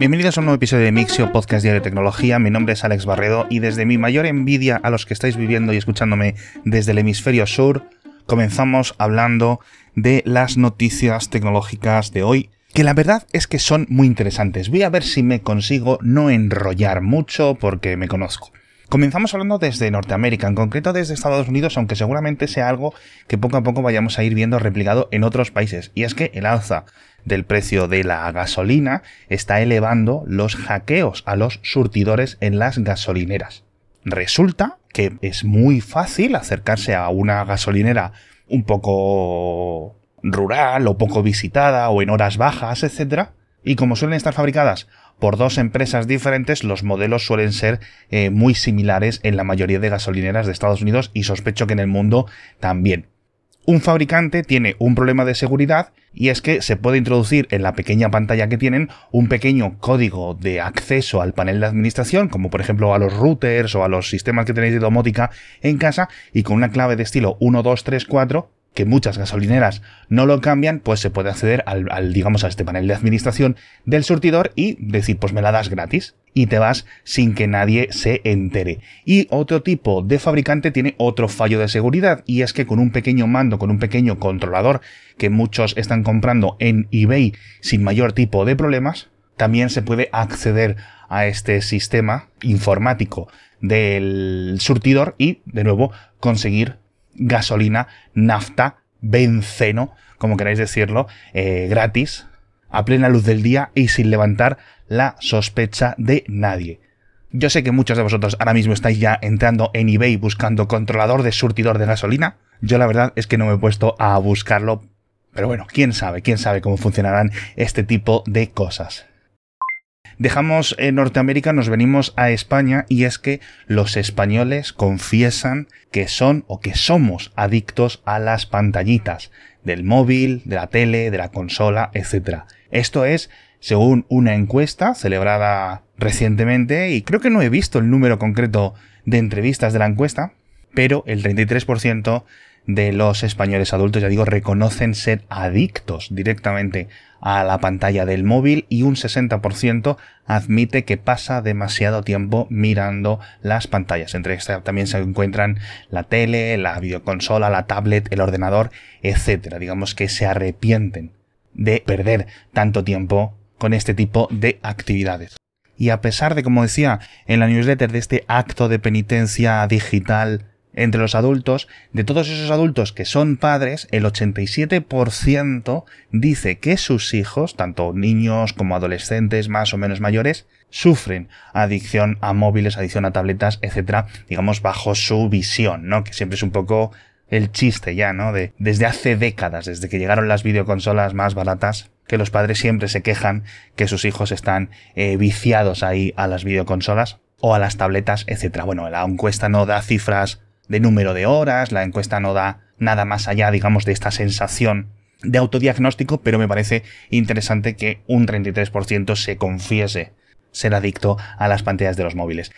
Bienvenidos a un nuevo episodio de Mixio, podcast diario de tecnología. Mi nombre es Alex Barredo y desde mi mayor envidia a los que estáis viviendo y escuchándome desde el hemisferio sur, comenzamos hablando de las noticias tecnológicas de hoy, que la verdad es que son muy interesantes. Voy a ver si me consigo no enrollar mucho porque me conozco. Comenzamos hablando desde Norteamérica, en concreto desde Estados Unidos, aunque seguramente sea algo que poco a poco vayamos a ir viendo replicado en otros países. Y es que el alza del precio de la gasolina está elevando los hackeos a los surtidores en las gasolineras. Resulta que es muy fácil acercarse a una gasolinera un poco rural o poco visitada o en horas bajas, etc. Y como suelen estar fabricadas por dos empresas diferentes, los modelos suelen ser eh, muy similares en la mayoría de gasolineras de Estados Unidos y sospecho que en el mundo también. Un fabricante tiene un problema de seguridad y es que se puede introducir en la pequeña pantalla que tienen un pequeño código de acceso al panel de administración, como por ejemplo a los routers o a los sistemas que tenéis de domótica en casa, y con una clave de estilo 1234 que muchas gasolineras no lo cambian, pues se puede acceder al, digamos, a este panel de administración del surtidor y decir, pues me la das gratis. Y te vas sin que nadie se entere. Y otro tipo de fabricante tiene otro fallo de seguridad, y es que con un pequeño mando, con un pequeño controlador que muchos están comprando en eBay sin mayor tipo de problemas, también se puede acceder a este sistema informático del surtidor y, de nuevo, conseguir gasolina, nafta, benceno, como queráis decirlo, eh, gratis, a plena luz del día y sin levantar la sospecha de nadie. Yo sé que muchos de vosotros ahora mismo estáis ya entrando en eBay buscando controlador de surtidor de gasolina. Yo la verdad es que no me he puesto a buscarlo. Pero bueno, quién sabe, quién sabe cómo funcionarán este tipo de cosas. Dejamos en Norteamérica, nos venimos a España y es que los españoles confiesan que son o que somos adictos a las pantallitas del móvil, de la tele, de la consola, etc. Esto es según una encuesta celebrada recientemente y creo que no he visto el número concreto de entrevistas de la encuesta, pero el 33% de los españoles adultos, ya digo, reconocen ser adictos directamente a la pantalla del móvil y un 60% admite que pasa demasiado tiempo mirando las pantallas. Entre estas también se encuentran la tele, la videoconsola, la tablet, el ordenador, etc. Digamos que se arrepienten de perder tanto tiempo con este tipo de actividades. Y a pesar de, como decía en la newsletter, de este acto de penitencia digital entre los adultos, de todos esos adultos que son padres, el 87% dice que sus hijos, tanto niños como adolescentes más o menos mayores, sufren adicción a móviles, adicción a tabletas, etcétera, digamos bajo su visión, ¿no? Que siempre es un poco el chiste ya, ¿no? De desde hace décadas, desde que llegaron las videoconsolas más baratas, que los padres siempre se quejan que sus hijos están eh, viciados ahí a las videoconsolas o a las tabletas, etcétera. Bueno, la encuesta no da cifras de número de horas, la encuesta no da nada más allá, digamos, de esta sensación de autodiagnóstico, pero me parece interesante que un 33% se confiese ser adicto a las pantallas de los móviles.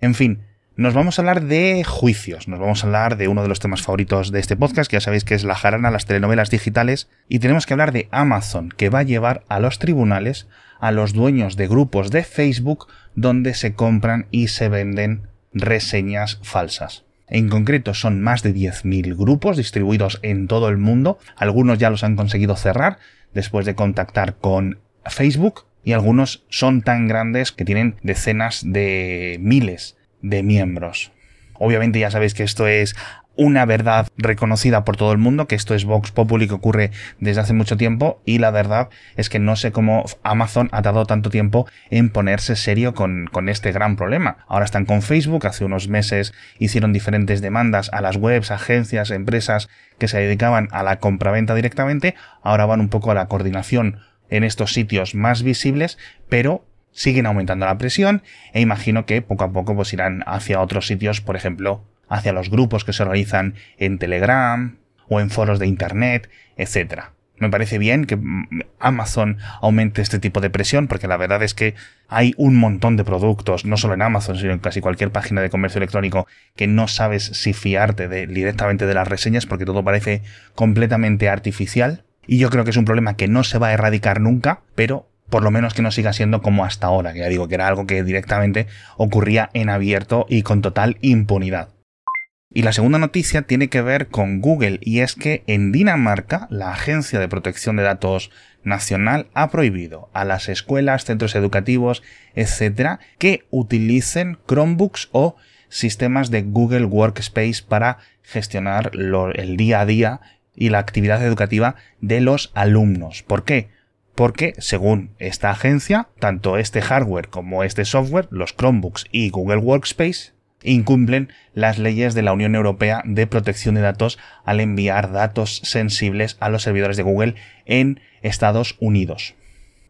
En fin, nos vamos a hablar de juicios, nos vamos a hablar de uno de los temas favoritos de este podcast, que ya sabéis que es la jarana, las telenovelas digitales, y tenemos que hablar de Amazon, que va a llevar a los tribunales a los dueños de grupos de Facebook donde se compran y se venden reseñas falsas. En concreto son más de 10.000 grupos distribuidos en todo el mundo. Algunos ya los han conseguido cerrar después de contactar con Facebook y algunos son tan grandes que tienen decenas de miles de miembros. Obviamente ya sabéis que esto es una verdad reconocida por todo el mundo, que esto es Vox Populi que ocurre desde hace mucho tiempo y la verdad es que no sé cómo Amazon ha dado tanto tiempo en ponerse serio con, con este gran problema. Ahora están con Facebook, hace unos meses hicieron diferentes demandas a las webs, agencias, empresas que se dedicaban a la compraventa directamente, ahora van un poco a la coordinación en estos sitios más visibles, pero siguen aumentando la presión e imagino que poco a poco pues irán hacia otros sitios, por ejemplo, hacia los grupos que se organizan en Telegram o en foros de Internet, etc. Me parece bien que Amazon aumente este tipo de presión porque la verdad es que hay un montón de productos, no solo en Amazon, sino en casi cualquier página de comercio electrónico, que no sabes si fiarte directamente de las reseñas porque todo parece completamente artificial. Y yo creo que es un problema que no se va a erradicar nunca, pero por lo menos que no siga siendo como hasta ahora, que ya digo que era algo que directamente ocurría en abierto y con total impunidad. Y la segunda noticia tiene que ver con Google y es que en Dinamarca la Agencia de Protección de Datos Nacional ha prohibido a las escuelas, centros educativos, etcétera, que utilicen Chromebooks o sistemas de Google Workspace para gestionar el día a día y la actividad educativa de los alumnos. ¿Por qué? Porque, según esta agencia, tanto este hardware como este software, los Chromebooks y Google Workspace, incumplen las leyes de la Unión Europea de protección de datos al enviar datos sensibles a los servidores de Google en Estados Unidos.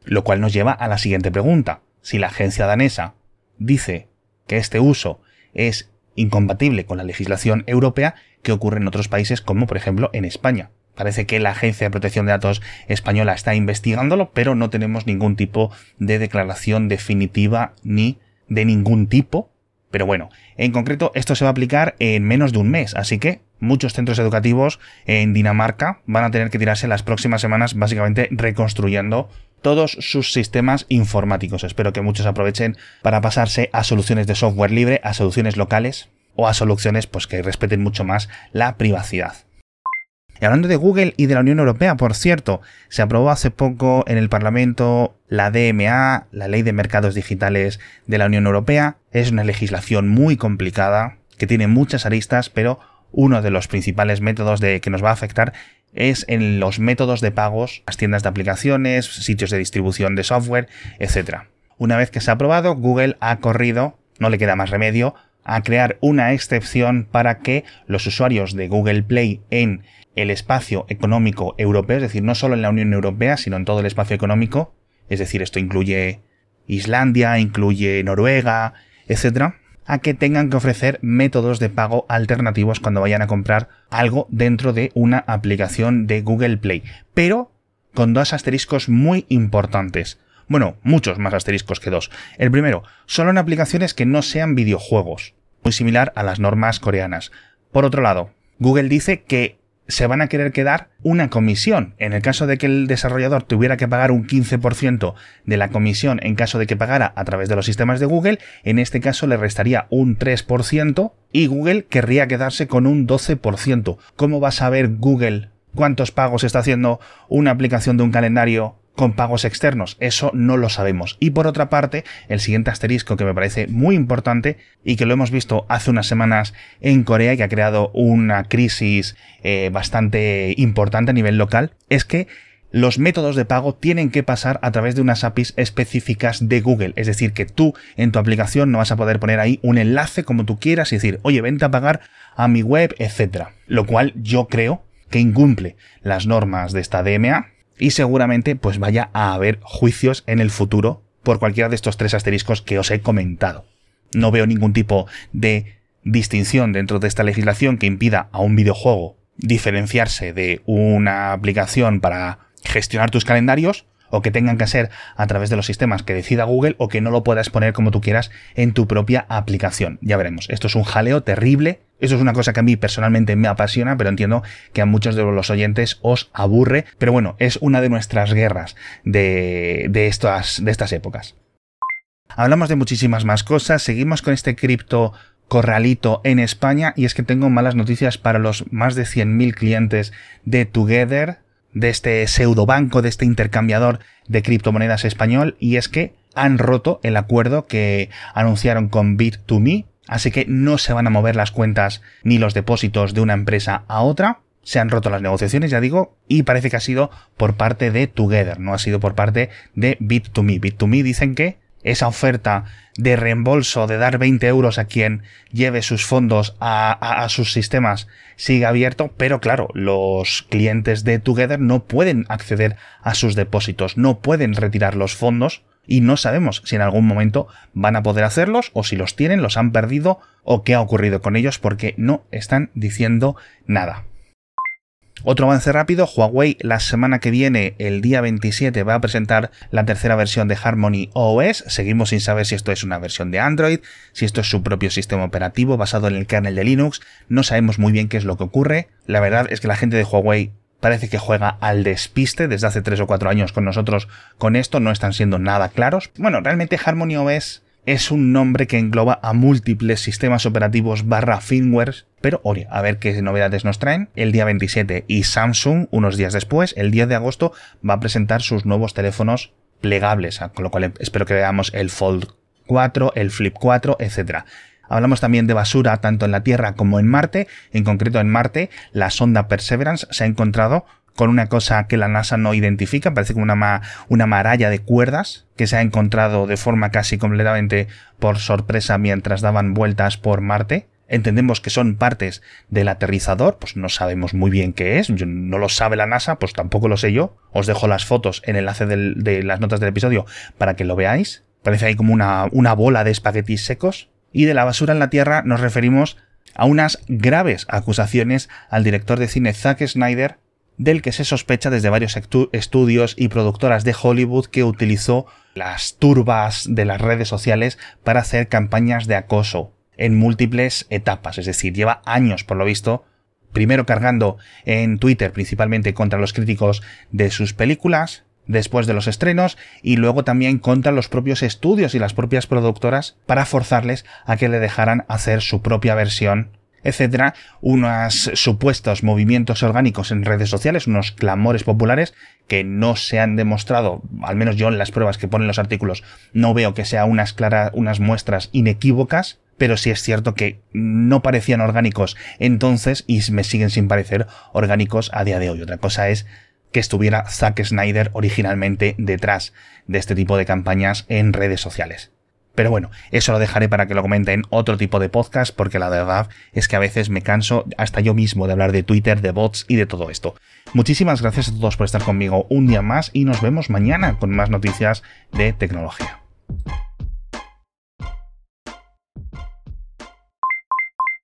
Lo cual nos lleva a la siguiente pregunta. Si la agencia danesa dice que este uso es incompatible con la legislación europea, ¿qué ocurre en otros países como por ejemplo en España? Parece que la Agencia de Protección de Datos española está investigándolo, pero no tenemos ningún tipo de declaración definitiva ni de ningún tipo pero bueno, en concreto esto se va a aplicar en menos de un mes, así que muchos centros educativos en Dinamarca van a tener que tirarse las próximas semanas básicamente reconstruyendo todos sus sistemas informáticos. Espero que muchos aprovechen para pasarse a soluciones de software libre, a soluciones locales o a soluciones pues que respeten mucho más la privacidad. Y hablando de Google y de la Unión Europea, por cierto, se aprobó hace poco en el Parlamento la DMA, la Ley de Mercados Digitales de la Unión Europea. Es una legislación muy complicada, que tiene muchas aristas, pero uno de los principales métodos de que nos va a afectar es en los métodos de pagos, las tiendas de aplicaciones, sitios de distribución de software, etc. Una vez que se ha aprobado, Google ha corrido, no le queda más remedio, a crear una excepción para que los usuarios de Google Play en el espacio económico europeo, es decir, no solo en la Unión Europea, sino en todo el espacio económico, es decir, esto incluye Islandia, incluye Noruega, etc., a que tengan que ofrecer métodos de pago alternativos cuando vayan a comprar algo dentro de una aplicación de Google Play, pero con dos asteriscos muy importantes. Bueno, muchos más asteriscos que dos. El primero, solo en aplicaciones que no sean videojuegos, muy similar a las normas coreanas. Por otro lado, Google dice que se van a querer quedar una comisión. En el caso de que el desarrollador tuviera que pagar un 15% de la comisión en caso de que pagara a través de los sistemas de Google, en este caso le restaría un 3% y Google querría quedarse con un 12%. ¿Cómo va a saber Google cuántos pagos está haciendo una aplicación de un calendario con pagos externos. Eso no lo sabemos. Y por otra parte, el siguiente asterisco que me parece muy importante y que lo hemos visto hace unas semanas en Corea y que ha creado una crisis eh, bastante importante a nivel local, es que los métodos de pago tienen que pasar a través de unas APIs específicas de Google. Es decir, que tú en tu aplicación no vas a poder poner ahí un enlace como tú quieras y decir, oye, vente a pagar a mi web, etc. Lo cual yo creo que incumple las normas de esta DMA y seguramente pues vaya a haber juicios en el futuro por cualquiera de estos tres asteriscos que os he comentado. No veo ningún tipo de distinción dentro de esta legislación que impida a un videojuego diferenciarse de una aplicación para gestionar tus calendarios o que tengan que ser a través de los sistemas que decida Google o que no lo puedas poner como tú quieras en tu propia aplicación. Ya veremos. Esto es un jaleo terrible. Eso es una cosa que a mí personalmente me apasiona, pero entiendo que a muchos de los oyentes os aburre. Pero bueno, es una de nuestras guerras de, de, estas, de estas épocas. Hablamos de muchísimas más cosas. Seguimos con este cripto corralito en España y es que tengo malas noticias para los más de 100.000 clientes de Together de este pseudobanco, de este intercambiador de criptomonedas español, y es que han roto el acuerdo que anunciaron con Bit2Me, así que no se van a mover las cuentas ni los depósitos de una empresa a otra. Se han roto las negociaciones, ya digo, y parece que ha sido por parte de Together, no ha sido por parte de Bit2Me. Bit2Me dicen que esa oferta de reembolso, de dar 20 euros a quien lleve sus fondos a, sus sistemas, sigue abierto, pero claro, los clientes de Together no pueden acceder a sus depósitos, no pueden retirar los fondos y no sabemos si en algún momento van a poder hacerlos o si los tienen, los han perdido o qué ha ocurrido con ellos porque no están diciendo nada. Otro avance rápido, Huawei la semana que viene, el día 27, va a presentar la tercera versión de Harmony OS. Seguimos sin saber si esto es una versión de Android, si esto es su propio sistema operativo basado en el kernel de Linux. No sabemos muy bien qué es lo que ocurre. La verdad es que la gente de Huawei parece que juega al despiste desde hace 3 o 4 años con nosotros con esto, no están siendo nada claros. Bueno, realmente Harmony OS es un nombre que engloba a múltiples sistemas operativos barra firmware, pero oye, a ver qué novedades nos traen. El día 27 y Samsung, unos días después, el 10 de agosto, va a presentar sus nuevos teléfonos plegables, con lo cual espero que veamos el Fold 4, el Flip 4, etc. Hablamos también de basura tanto en la Tierra como en Marte. En concreto en Marte, la sonda Perseverance se ha encontrado con una cosa que la NASA no identifica, parece como una, una maralla de cuerdas que se ha encontrado de forma casi completamente por sorpresa mientras daban vueltas por Marte. Entendemos que son partes del aterrizador, pues no sabemos muy bien qué es, no lo sabe la NASA, pues tampoco lo sé yo. Os dejo las fotos en el enlace de las notas del episodio para que lo veáis. Parece ahí como una, una bola de espaguetis secos. Y de la basura en la Tierra nos referimos a unas graves acusaciones al director de cine Zack Snyder del que se sospecha desde varios estudios y productoras de Hollywood que utilizó las turbas de las redes sociales para hacer campañas de acoso en múltiples etapas, es decir, lleva años por lo visto, primero cargando en Twitter principalmente contra los críticos de sus películas, después de los estrenos y luego también contra los propios estudios y las propias productoras para forzarles a que le dejaran hacer su propia versión etcétera, unos supuestos movimientos orgánicos en redes sociales, unos clamores populares que no se han demostrado, al menos yo en las pruebas que ponen los artículos, no veo que sea unas claras, unas muestras inequívocas, pero sí es cierto que no parecían orgánicos entonces y me siguen sin parecer orgánicos a día de hoy. Otra cosa es que estuviera Zack Snyder originalmente detrás de este tipo de campañas en redes sociales. Pero bueno, eso lo dejaré para que lo comenten en otro tipo de podcast, porque la verdad es que a veces me canso hasta yo mismo de hablar de Twitter, de bots y de todo esto. Muchísimas gracias a todos por estar conmigo un día más y nos vemos mañana con más noticias de tecnología.